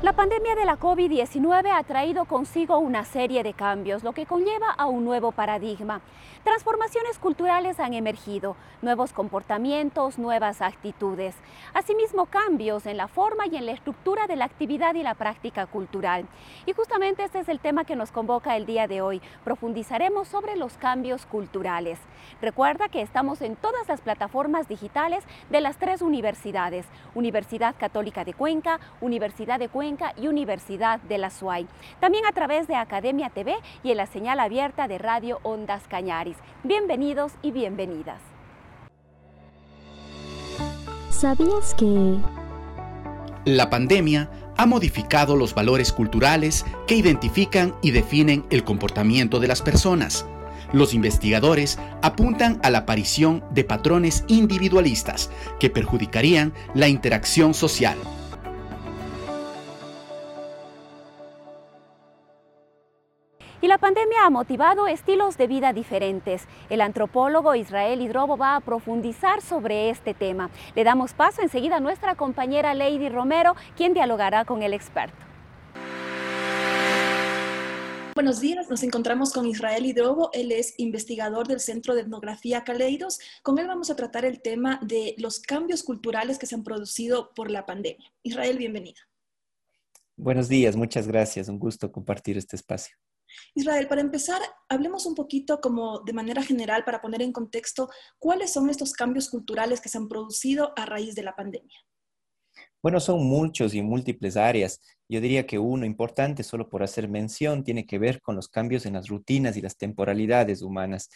La pandemia de la COVID-19 ha traído consigo una serie de cambios, lo que conlleva a un nuevo paradigma. Transformaciones culturales han emergido, nuevos comportamientos, nuevas actitudes. Asimismo, cambios en la forma y en la estructura de la actividad y la práctica cultural. Y justamente este es el tema que nos convoca el día de hoy. Profundizaremos sobre los cambios culturales. Recuerda que estamos en todas las plataformas digitales de las tres universidades, Universidad Católica de Cuenca, Universidad de Cuenca, y Universidad de la SUAY. También a través de Academia TV y en la señal abierta de Radio Ondas Cañaris. Bienvenidos y bienvenidas. ¿Sabías que... La pandemia ha modificado los valores culturales que identifican y definen el comportamiento de las personas. Los investigadores apuntan a la aparición de patrones individualistas que perjudicarían la interacción social. La pandemia ha motivado estilos de vida diferentes. El antropólogo Israel Hidrobo va a profundizar sobre este tema. Le damos paso enseguida a nuestra compañera Lady Romero, quien dialogará con el experto. Buenos días, nos encontramos con Israel Hidrobo, él es investigador del Centro de Etnografía Caleidos. Con él vamos a tratar el tema de los cambios culturales que se han producido por la pandemia. Israel, bienvenido. Buenos días, muchas gracias, un gusto compartir este espacio. Israel, para empezar, hablemos un poquito como de manera general para poner en contexto cuáles son estos cambios culturales que se han producido a raíz de la pandemia. Bueno, son muchos y múltiples áreas. Yo diría que uno importante, solo por hacer mención, tiene que ver con los cambios en las rutinas y las temporalidades humanas.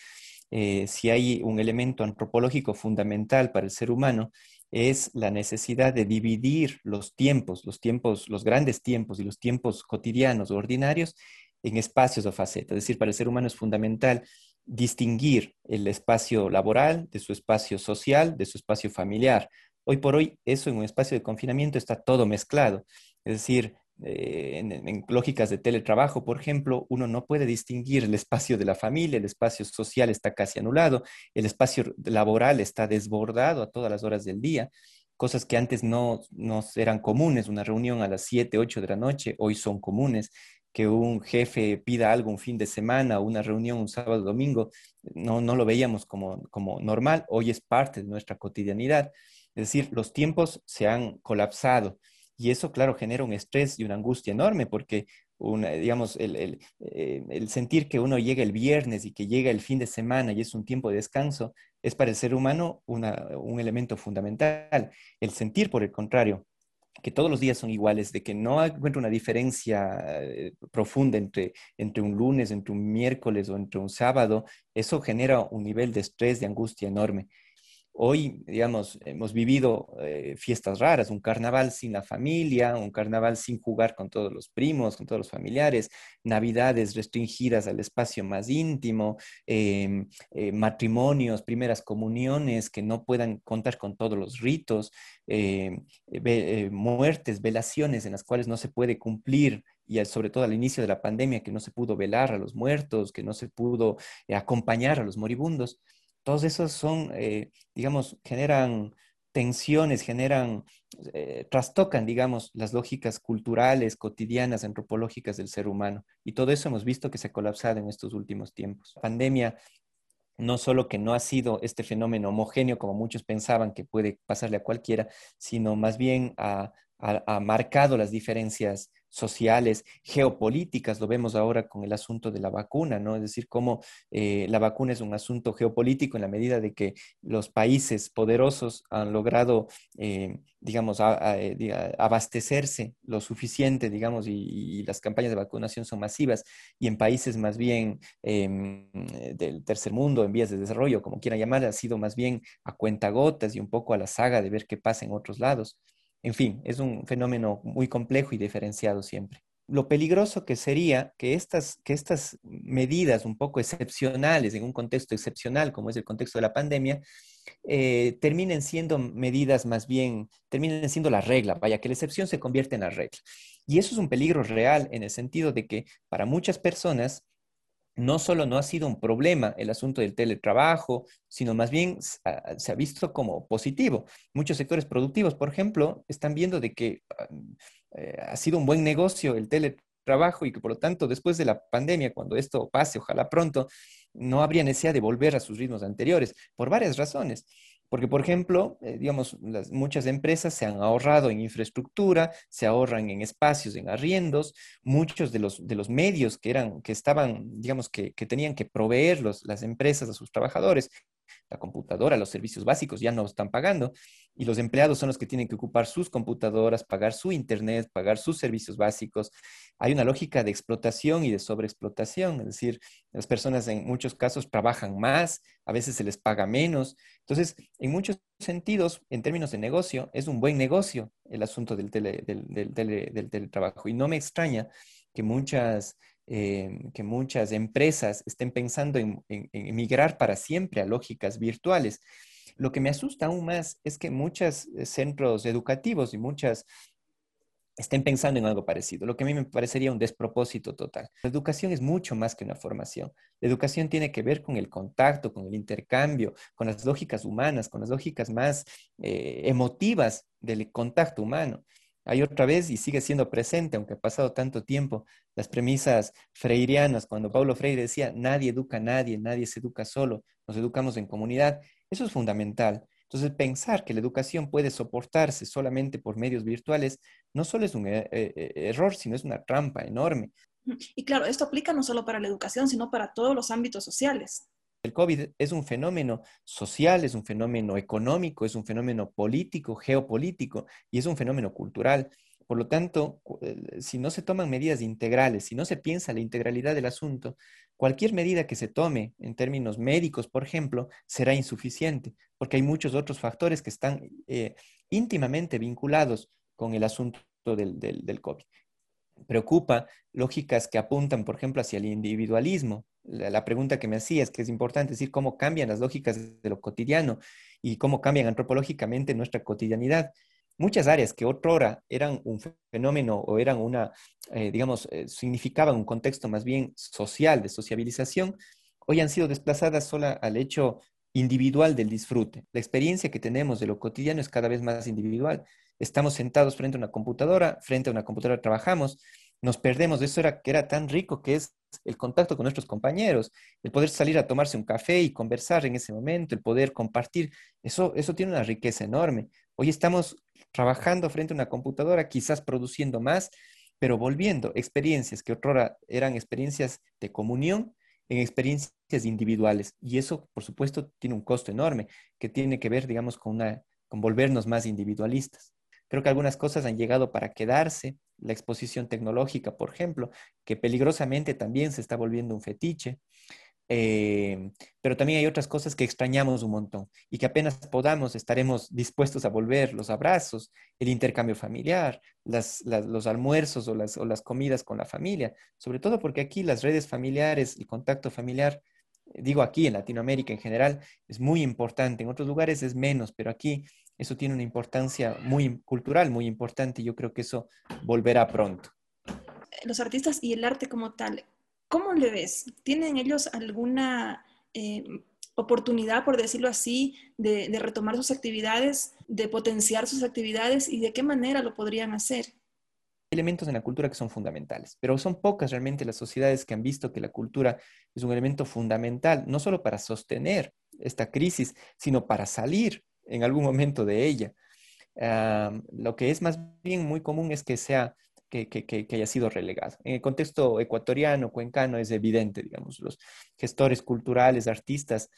Eh, si hay un elemento antropológico fundamental para el ser humano, es la necesidad de dividir los tiempos, los tiempos, los grandes tiempos y los tiempos cotidianos o ordinarios en espacios o facetas. Es decir, para el ser humano es fundamental distinguir el espacio laboral de su espacio social, de su espacio familiar. Hoy por hoy, eso en un espacio de confinamiento está todo mezclado. Es decir, eh, en, lógicas de teletrabajo, por ejemplo, uno no puede distinguir el espacio de la familia, el espacio social está casi anulado, el espacio laboral está desbordado a todas las horas del día, cosas que antes no, no eran comunes, una reunión a las 7, 8 de la noche, hoy son comunes que un jefe pida algo un fin de semana una reunión un sábado domingo, no, no lo veíamos como, como normal, hoy es parte de nuestra cotidianidad. Es decir, los tiempos se han colapsado y eso, claro, genera un estrés y una angustia enorme porque, una, digamos, el, el, eh, el, sentir que uno llega el viernes y que llega el fin de semana y es un tiempo de descanso, es para el ser humano una, un elemento fundamental. El sentir, por el contrario, que todos los días son iguales, de que no encuentro una diferencia eh, profunda entre, entre un lunes, entre un miércoles o entre un sábado, eso genera un nivel de estrés, de angustia enorme. Hoy, digamos, hemos vivido eh, fiestas raras, un carnaval sin la familia, un carnaval sin jugar con todos los primos, con todos los familiares, navidades restringidas al espacio más íntimo, em, eh, matrimonios, primeras comuniones que no puedan contar con todos los ritos, eh, muertes, velaciones en las cuales no se puede cumplir y sobre todo al inicio de la pandemia que no se pudo velar a los muertos, que no se pudo acompañar a los moribundos todos esos son, eh, digamos, generan tensiones, generan, eh, trastocan, digamos, las lógicas culturales, cotidianas, antropológicas del ser humano. Y todo eso hemos visto que se ha colapsado en estos últimos tiempos. La pandemia no solo que no ha sido este fenómeno homogéneo como muchos pensaban que puede pasarle a cualquiera, sino más bien ha, ha marcado las diferencias sociales, geopolíticas, lo vemos ahora con el asunto de la vacuna, ¿no? Es decir, cómo eh, la vacuna es un asunto geopolítico en la medida de que los países poderosos han logrado, eh, digamos, eh, abastecerse lo suficiente, digamos, y, las campañas de vacunación son masivas, y en países más bien em, del tercer mundo, en vías de desarrollo, como quieran llamar, ha sido más bien a cuentagotas y un poco a la saga de ver qué pasa en otros lados. En fin, es un fenómeno muy complejo y diferenciado siempre. Lo peligroso que sería que estas, que estas medidas un poco excepcionales, en un contexto excepcional como es el contexto de la pandemia, eh, terminen siendo medidas más bien, terminen siendo la regla, vaya, que la excepción se convierte en la regla. Y eso es un peligro real en el sentido de que para muchas personas no solo no ha sido un problema el asunto del teletrabajo, sino más bien se ha visto como positivo. Muchos sectores productivos, por ejemplo, están viendo de que ah, eh, ha sido un buen negocio el teletrabajo y que por lo tanto después de la pandemia, cuando esto pase, ojalá pronto, no habría necesidad de volver a sus ritmos anteriores, por varias razones. Porque, por ejemplo, eh, digamos, muchas empresas se han ahorrado en infraestructura, se ahorran en espacios, en arriendos. Muchos de los, de los medios que, eran, que estaban, digamos, que, que tenían que proveer las empresas a sus trabajadores, la computadora, los servicios básicos ya no están pagando y los empleados son los que tienen que ocupar sus computadoras, pagar su internet, pagar sus servicios básicos. Hay una lógica de explotación y de sobreexplotación, es decir, las personas en muchos casos trabajan más, a veces se les paga menos. Entonces, en muchos sentidos, en términos de negocio, es un buen negocio el asunto del, del teletrabajo y no me extraña que muchas eh, que muchas empresas estén pensando en, en, migrar para siempre a lógicas virtuales. Lo que me asusta aún más es que muchos eh, centros educativos y muchas estén pensando en algo parecido, lo que a mí me parecería un despropósito total. La educación es mucho más que una formación. La educación tiene que ver con el contacto, con el intercambio, con las lógicas humanas, con las lógicas más eh, emotivas del contacto humano. Hay otra vez y sigue siendo presente, aunque ha pasado tanto tiempo, las premisas freirianas, cuando Paulo Freire decía, nadie educa a nadie, nadie se educa solo, nos educamos en comunidad. Eso es fundamental. Entonces, pensar que la educación puede soportarse solamente por medios virtuales no solo es un eh, eh, error, sino es una trampa enorme. Y claro, esto aplica no solo para la educación, sino para todos los ámbitos sociales. El COVID es un fenómeno social, es un fenómeno económico, es un fenómeno político, geopolítico y es un fenómeno cultural. Por lo tanto, eh, si no se toman medidas integrales, si no se piensa la integralidad del asunto, cualquier medida que se tome en términos médicos, por ejemplo, será insuficiente, porque hay muchos otros factores que están eh, íntimamente vinculados con el asunto del, del COVID. Preocupa lógicas que apuntan, por ejemplo, hacia el individualismo, la, pregunta que me hacía es que es importante decir cómo cambian las lógicas de lo cotidiano y cómo cambian antropológicamente nuestra cotidianidad. Muchas áreas que otrora eran un fenómeno o eran una, eh, digamos, eh, significaban un contexto más bien social, de sociabilización, hoy han sido desplazadas sola al hecho individual del disfrute. La experiencia que tenemos de lo cotidiano es cada vez más individual. Estamos sentados frente a una computadora, frente a una computadora trabajamos, nos perdemos de eso era, que era tan rico que es el contacto con nuestros compañeros, el poder salir a tomarse un café y conversar en ese momento, el poder compartir, eso, eso tiene una riqueza enorme. Hoy estamos trabajando frente a una computadora, quizás produciendo más, pero volviendo experiencias que otrora eran experiencias de comunión en experiencias individuales. Y eso, por supuesto, tiene un costo enorme que tiene que ver, digamos, con, una, con volvernos más individualistas. Creo que algunas cosas han llegado para quedarse, la exposición tecnológica, por ejemplo, que peligrosamente también se está volviendo un fetiche. Eh, pero también hay otras cosas que extrañamos un montón y que apenas podamos estaremos dispuestos a volver, los abrazos, el intercambio familiar, los almuerzos o las, o las comidas con la familia, sobre todo porque aquí las redes familiares, el contacto familiar, digo aquí en Latinoamérica en general, es muy importante, en otros lugares es menos, pero aquí eso tiene una importancia muy cultural, muy importante yo creo que eso volverá pronto. Los artistas y el arte como tal, ¿cómo le ves? ¿Tienen ellos alguna eh, oportunidad, por decirlo así, de, retomar sus actividades, de potenciar sus actividades y de qué manera lo podrían hacer? Elementos en la cultura que son fundamentales, pero son pocas realmente las sociedades que han visto que la cultura es un elemento fundamental, no solo para sostener esta crisis, sino para salir en algún momento de ella. lo que es más bien muy común es que sea que, que, haya sido relegado. En el contexto ecuatoriano, cuencano, es evidente, digamos, los gestores culturales, artistas,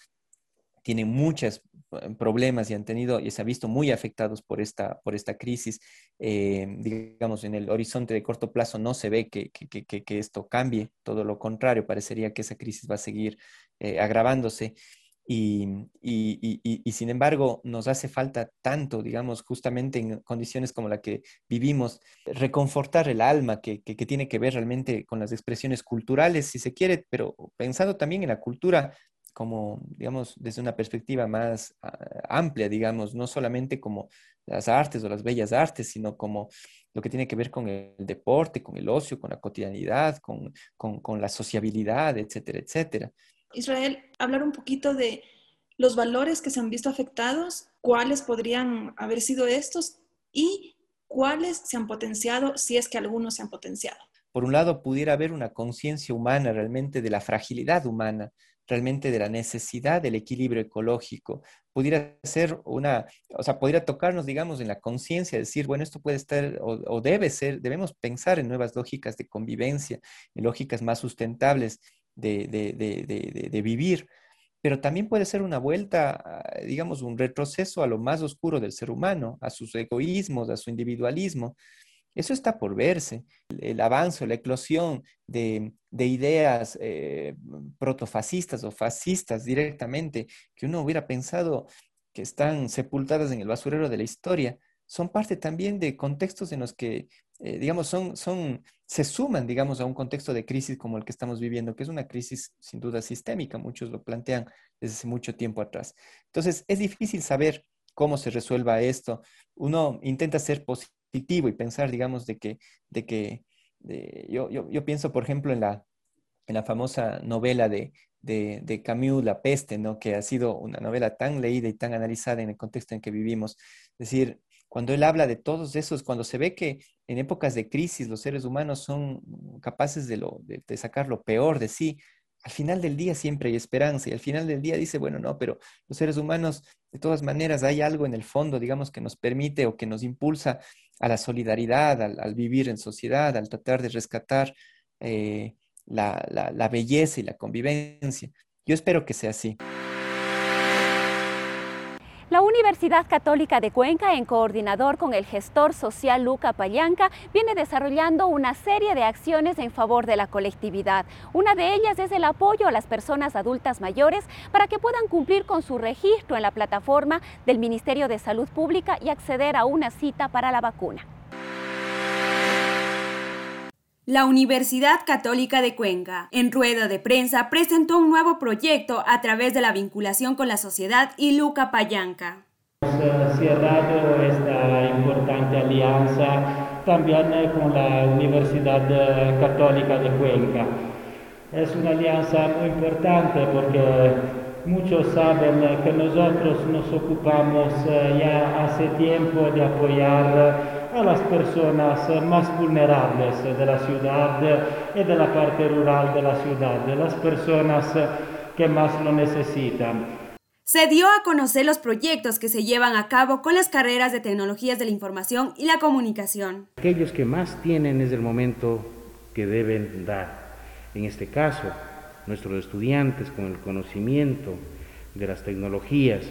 tienen muchos eh, problemas y han tenido y se ha visto muy afectados por esta, por esta crisis. Eh, digamos, en el horizonte de corto plazo no se ve que, que, que, esto cambie, todo lo contrario, parecería que esa crisis va a seguir eh, agravándose. Y, y, sin embargo, nos hace falta tanto, digamos, justamente en condiciones como la que vivimos, reconfortar el alma, que, que, tiene que ver realmente con las expresiones culturales, si se quiere, pero pensando también en la cultura como, digamos, desde una perspectiva más ah, amplia, digamos, no solamente como las artes o las bellas artes, sino como lo que tiene que ver con el deporte, con el ocio, con la cotidianidad, con, con, con la sociabilidad, etcétera, etcétera. Israel, hablar un poquito de los valores que se han visto afectados, cuáles podrían haber sido estos y cuáles se han potenciado, si es que algunos se han potenciado. Por un lado, pudiera haber una conciencia humana realmente de la fragilidad humana, realmente de la necesidad del equilibrio ecológico. Pudiera ser una, o sea, podría tocarnos, digamos, en la conciencia, decir, bueno, esto puede estar o, debe ser, debemos pensar en nuevas lógicas de convivencia, en lógicas más sustentables de, de, vivir, pero también puede ser una vuelta, digamos, un retroceso a lo más oscuro del ser humano, a sus egoísmos, a su individualismo. Eso está por verse. El, avance, la eclosión de, ideas eh, protofascistas o fascistas directamente, que uno hubiera pensado que están sepultadas en el basurero de la historia, son parte también de contextos en los que, eh, digamos, son, se suman, digamos, a un contexto de crisis como el que estamos viviendo, que es una crisis sin duda sistémica, muchos lo plantean desde hace mucho tiempo atrás. Entonces, es difícil saber cómo se resuelva esto. Uno intenta ser positivo y pensar, digamos, de que, de que yo, yo, yo, pienso, por ejemplo, en la, en la famosa novela de, de, de, Camus, La peste, ¿no? que ha sido una novela tan leída y tan analizada en el contexto en que vivimos. Es decir, cuando él habla de todos esos, cuando se ve que en épocas de crisis los seres humanos son capaces de, lo, de, de sacar lo peor de sí, al final del día siempre hay esperanza y al final del día dice, bueno, no, pero los seres humanos, de todas maneras, hay algo en el fondo, digamos, que nos permite o que nos impulsa a la solidaridad, al, vivir en sociedad, al tratar de rescatar eh, la belleza y la convivencia. Yo espero que sea así. Universidad Católica de Cuenca, en coordinador con el gestor social Luca Payanca, viene desarrollando una serie de acciones en favor de la colectividad. Una de ellas es el apoyo a las personas adultas mayores para que puedan cumplir con su registro en la plataforma del Ministerio de Salud Pública y acceder a una cita para la vacuna. La Universidad Católica de Cuenca, en rueda de prensa, presentó un nuevo proyecto a través de la vinculación con la sociedad y Luca Payanca. Hemos cerrado esta importante alianza también eh, con la Universidad eh, Católica de Cuenca. Es una alianza muy importante porque muchos saben que nosotros nos ocupamos eh, ya hace tiempo de apoyar a las personas más vulnerables de la ciudad y de la parte rural de la ciudad, de las personas que más lo necesitan. Se dio a conocer los proyectos que se llevan a cabo con las carreras de tecnologías de la información y la comunicación. Aquellos que más tienen es el momento que deben dar. En este caso, nuestros estudiantes con el conocimiento de las tecnologías,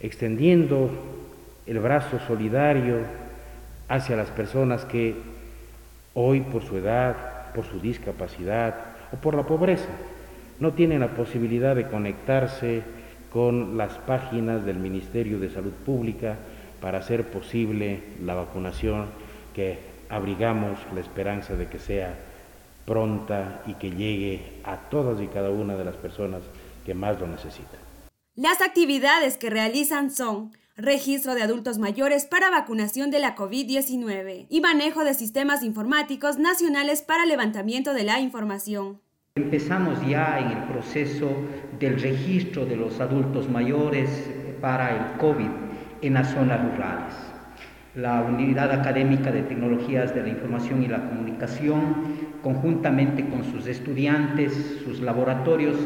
extendiendo el brazo solidario hacia las personas que hoy por su edad, por su discapacidad o por la pobreza no tienen la posibilidad de conectarse con las páginas del Ministerio de Salud Pública para hacer posible la vacunación que abrigamos la esperanza de que sea pronta y que llegue a todas y cada una de las personas que más lo necesitan. Las actividades que realizan son registro de adultos mayores para vacunación de la COVID-19 y manejo de sistemas informáticos nacionales para levantamiento de la información. Empezamos ya en el proceso del registro de los adultos mayores para el COVID en las zonas rurales. La Unidad Académica de Tecnologías de la Información y la Comunicación, conjuntamente con sus estudiantes, sus laboratorios,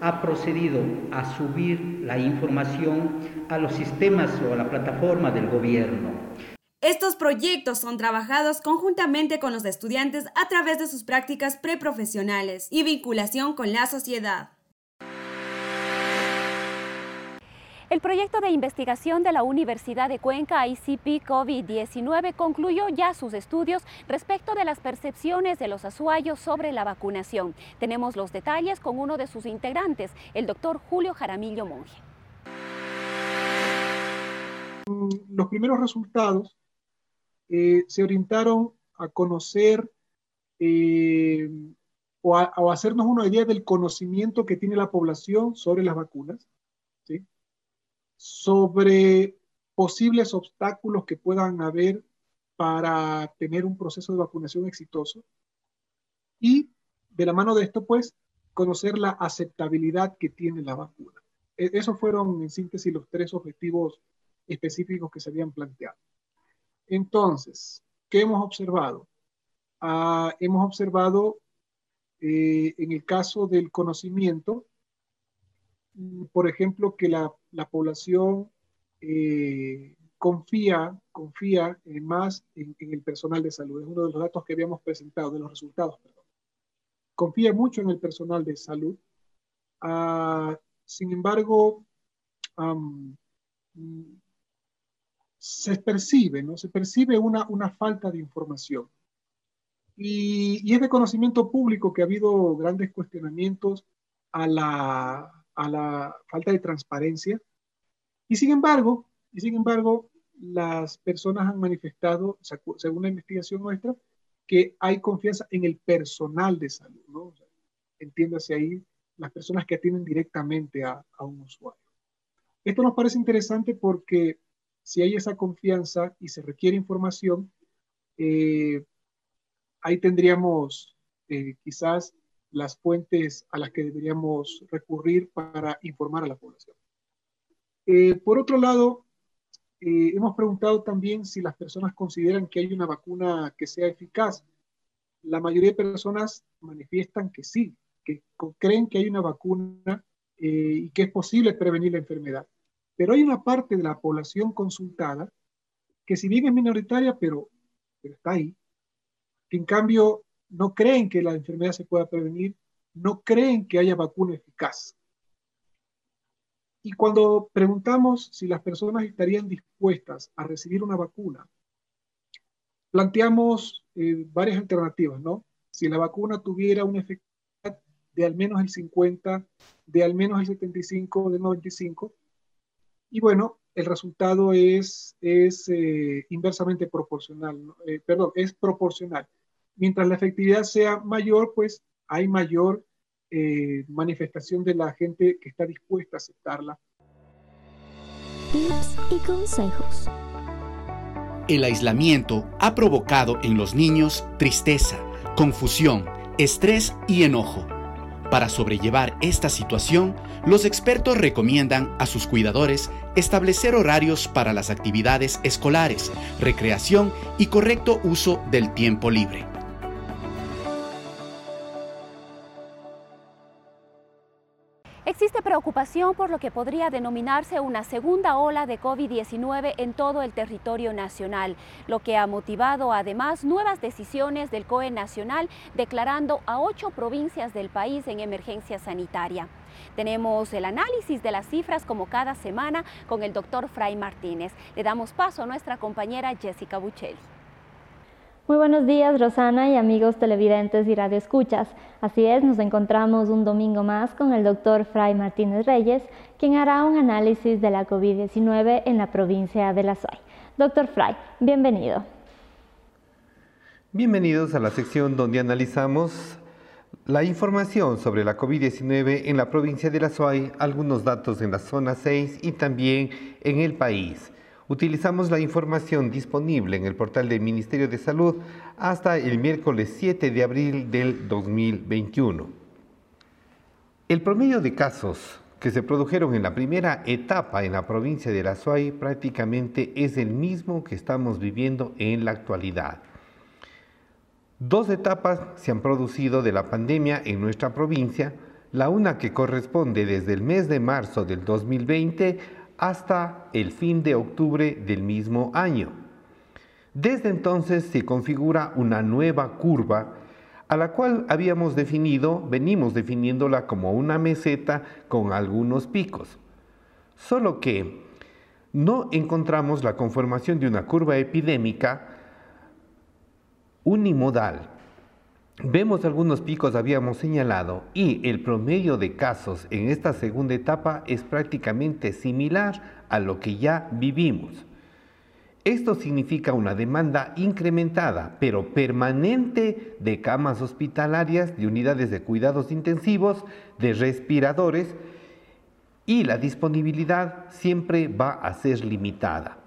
ha procedido a subir la información a los sistemas o a la plataforma del gobierno. Estos proyectos son trabajados conjuntamente con los estudiantes a través de sus prácticas preprofesionales y vinculación con la sociedad. El proyecto de investigación de la Universidad de Cuenca ICP COVID-19 concluyó ya sus estudios respecto de las percepciones de los azuayos sobre la vacunación. Tenemos los detalles con uno de sus integrantes, el doctor Julio Jaramillo Monge. Los primeros resultados eh, se orientaron a conocer eh, o, a, o, hacernos una idea del conocimiento que tiene la población sobre las vacunas sobre posibles obstáculos que puedan haber para tener un proceso de vacunación exitoso y de la mano de esto, pues, conocer la aceptabilidad que tiene la vacuna. E, esos fueron, en síntesis, los tres objetivos específicos que se habían planteado. Entonces, ¿qué hemos observado? Ah, hemos observado, eh, en el caso del conocimiento, por ejemplo, que la la población eh, confía, confía más en, el personal de salud. Es uno de los datos que habíamos presentado, de los resultados, perdón. Confía mucho en el personal de salud. Ah, sin embargo, se percibe, ¿no? Se percibe una, una falta de información. Y, y, es de conocimiento público que ha habido grandes cuestionamientos a la, a la falta de transparencia. Y sin embargo, y sin embargo, las personas han manifestado, según la investigación nuestra, que hay confianza en el personal de salud, ¿no? entiéndase ahí las personas que atienden directamente a, un usuario. Esto nos parece interesante porque si hay esa confianza y se requiere información, eh, ahí tendríamos eh, quizás las fuentes a las que deberíamos recurrir para informar a la población. Eh, por otro lado, eh, hemos preguntado también si las personas consideran que hay una vacuna que sea eficaz. La mayoría de personas manifiestan que sí, que creen que hay una vacuna eh, y que es posible prevenir la enfermedad. Pero hay una parte de la población consultada que si bien es minoritaria, pero, pero está ahí, que en cambio no creen que la enfermedad se pueda prevenir, no creen que haya vacuna eficaz. Y cuando preguntamos si las personas estarían dispuestas a recibir una vacuna, planteamos eh, varias alternativas, ¿no? Si la vacuna tuviera una efectividad de al menos el 50, de al menos el 75, del 95, y bueno, el resultado es, es eh, inversamente proporcional, eh, perdón, es proporcional mientras la efectividad sea mayor, pues hay mayor eh, manifestación de la gente que está dispuesta a aceptarla. Tips y consejos. El aislamiento ha provocado en los niños tristeza, confusión, estrés y enojo. Para sobrellevar esta situación, los expertos recomiendan a sus cuidadores establecer horarios para las actividades escolares, recreación y correcto uso del tiempo libre. Existe preocupación por lo que podría denominarse una segunda ola de COVID-19 en todo el territorio nacional, lo que ha motivado además nuevas decisiones del COE nacional declarando a ocho provincias del país en emergencia sanitaria. Tenemos el análisis de las cifras como cada semana con el doctor Fray Martínez. Le damos paso a nuestra compañera Jessica Buccelli. Muy buenos días, Rosana y amigos televidentes y radioescuchas. Así es, nos encontramos un domingo más con el doctor Fray Martínez Reyes, quien hará un análisis de la COVID-19 en la provincia de La Suay. Doctor Fray, bienvenido. Bienvenidos a la sección donde analizamos la información sobre la COVID-19 en la provincia de La Suay, algunos datos en la zona 6 y también en el país. Utilizamos la información disponible en el portal del Ministerio de Salud hasta el miércoles 7 de abril del 2021. El promedio de casos que se produjeron en la primera etapa en la provincia de La Suay prácticamente es el mismo que estamos viviendo en la actualidad. Dos etapas se han producido de la pandemia en nuestra provincia, la una que corresponde desde el mes de marzo del 2020 hasta el fin de octubre del mismo año. Desde entonces se configura una nueva curva a la cual habíamos definido, venimos definiéndola como una meseta con algunos picos. solo que no encontramos la conformación de una curva epidémica unimodal. Vemos algunos picos, habíamos señalado, y el promedio de casos en esta segunda etapa es prácticamente similar a lo que ya vivimos. Esto significa una demanda incrementada, pero permanente, de camas hospitalarias, de unidades de cuidados intensivos, de respiradores, y la disponibilidad siempre va a ser limitada.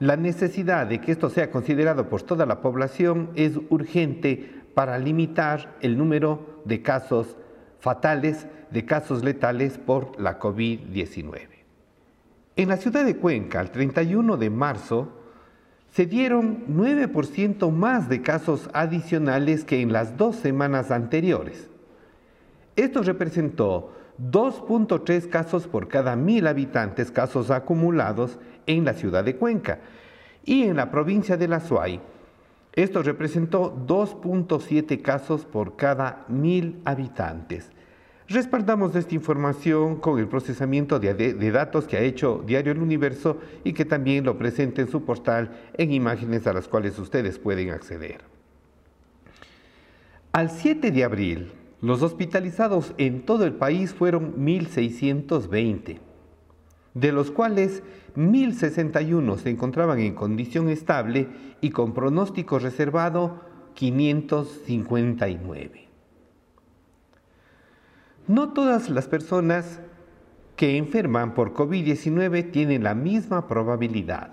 La necesidad de que esto sea considerado por toda la población es urgente para limitar el número de casos fatales, de casos letales por la COVID-19. En la ciudad de Cuenca, el 31 de marzo, se dieron 9% más de casos adicionales que en las dos semanas anteriores. Esto representó 2.3 casos por cada mil habitantes, casos acumulados en la ciudad de Cuenca. Y en la provincia de La Suay, esto representó 2.7 casos por cada mil habitantes. Respaldamos esta información con el procesamiento de, de, datos que ha hecho Diario El Universo y que también lo presenta en su portal en imágenes a las cuales ustedes pueden acceder. Al 7 de abril, los hospitalizados en todo el país fueron 1.620, de los cuales 1.061 se encontraban en condición estable y con pronóstico reservado 559. No todas las personas que enferman por COVID-19 tienen la misma probabilidad.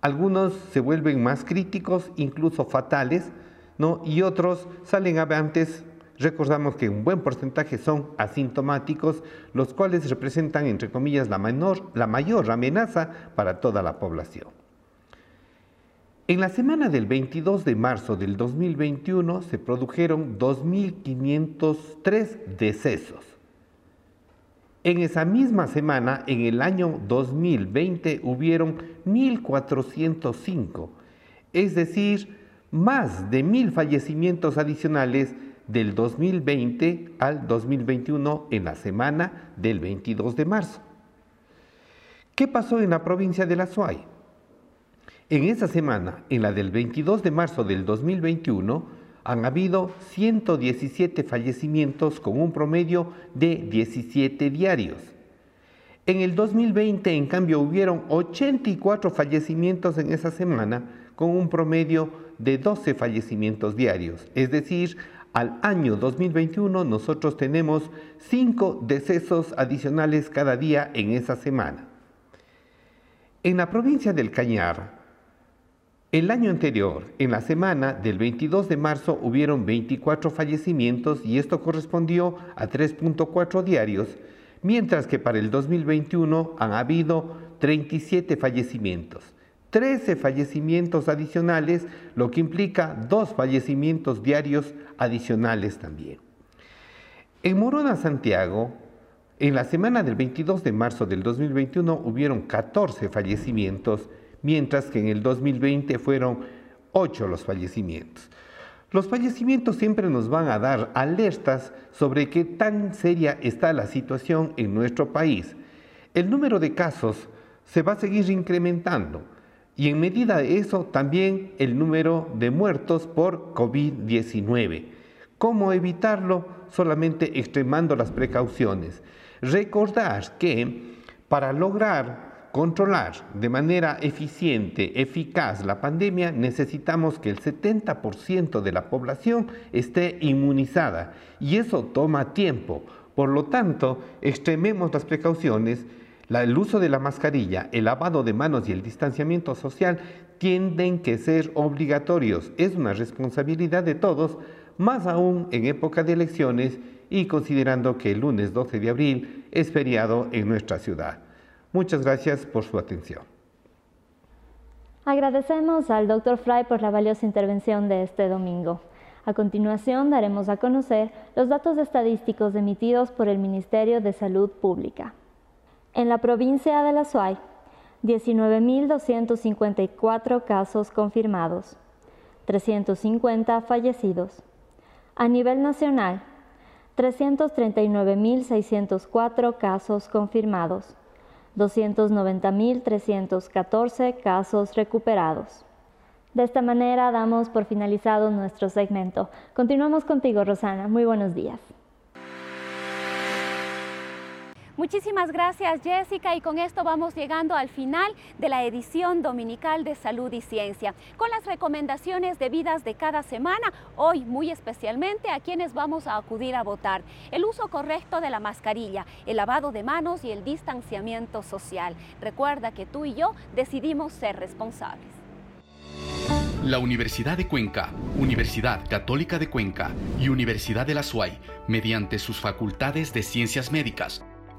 Algunos se vuelven más críticos, incluso fatales, ¿no? y otros salen avantes. Recordamos que un buen porcentaje son asintomáticos, los cuales representan, entre comillas, la, mayor amenaza para toda la población. En la semana del 22 de marzo del 2021 se produjeron 2.503 decesos. En esa misma semana, en el año 2020, hubieron 1.405, es decir, más de mil fallecimientos adicionales del 2020 al 2021 en la semana del 22 de marzo. ¿Qué pasó en la provincia de La Suay? En esa semana, en la del 22 de marzo del 2021, han habido 117 fallecimientos con un promedio de 17 diarios. En el 2020, en cambio, hubieron 84 fallecimientos en esa semana con un promedio de 12 fallecimientos diarios. Es decir, al año 2021 nosotros tenemos 5 decesos adicionales cada día en esa semana. En la provincia del Cañar, el año anterior, en la semana del 22 de marzo, hubieron 24 fallecimientos y esto correspondió a 3.4 diarios, mientras que para el 2021 han habido 37 fallecimientos. 13 fallecimientos adicionales, lo que implica dos fallecimientos diarios adicionales también. En Morona, Santiago, en la semana del 22 de marzo del 2021 hubieron 14 fallecimientos mientras que en el 2020 fueron ocho los fallecimientos. Los fallecimientos siempre nos van a dar alertas sobre qué tan seria está la situación en nuestro país. El número de casos se va a seguir incrementando y en medida de eso también el número de muertos por COVID-19. ¿Cómo evitarlo? Solamente extremando las precauciones. Recordar que para lograr controlar de manera eficiente, eficaz la pandemia, necesitamos que el 70% de la población esté inmunizada y eso toma tiempo. Por lo tanto, extrememos las precauciones. El uso de la mascarilla, el lavado de manos y el distanciamiento social tienden que ser obligatorios. Es una responsabilidad de todos, más aún en época de elecciones y considerando que el lunes 12 de abril es feriado en nuestra ciudad. Muchas gracias por su atención. Agradecemos al Dr. Fry por la valiosa intervención de este domingo. A continuación daremos a conocer los datos estadísticos emitidos por el Ministerio de Salud Pública. En la provincia de La Suay, 19.254 casos confirmados, 350 fallecidos. A nivel nacional, 339.604 casos confirmados, 290.314 casos recuperados. De esta manera damos por finalizado nuestro segmento. Continuamos contigo, Rosana. Muy buenos días. Muchísimas gracias Jessica y con esto vamos llegando al final de la edición dominical de Salud y Ciencia, con las recomendaciones debidas de cada semana, hoy muy especialmente a quienes vamos a acudir a votar, el uso correcto de la mascarilla, el lavado de manos y el distanciamiento social. Recuerda que tú y yo decidimos ser responsables. La Universidad de Cuenca, Universidad Católica de Cuenca y Universidad de la SUAY, mediante sus facultades de ciencias médicas,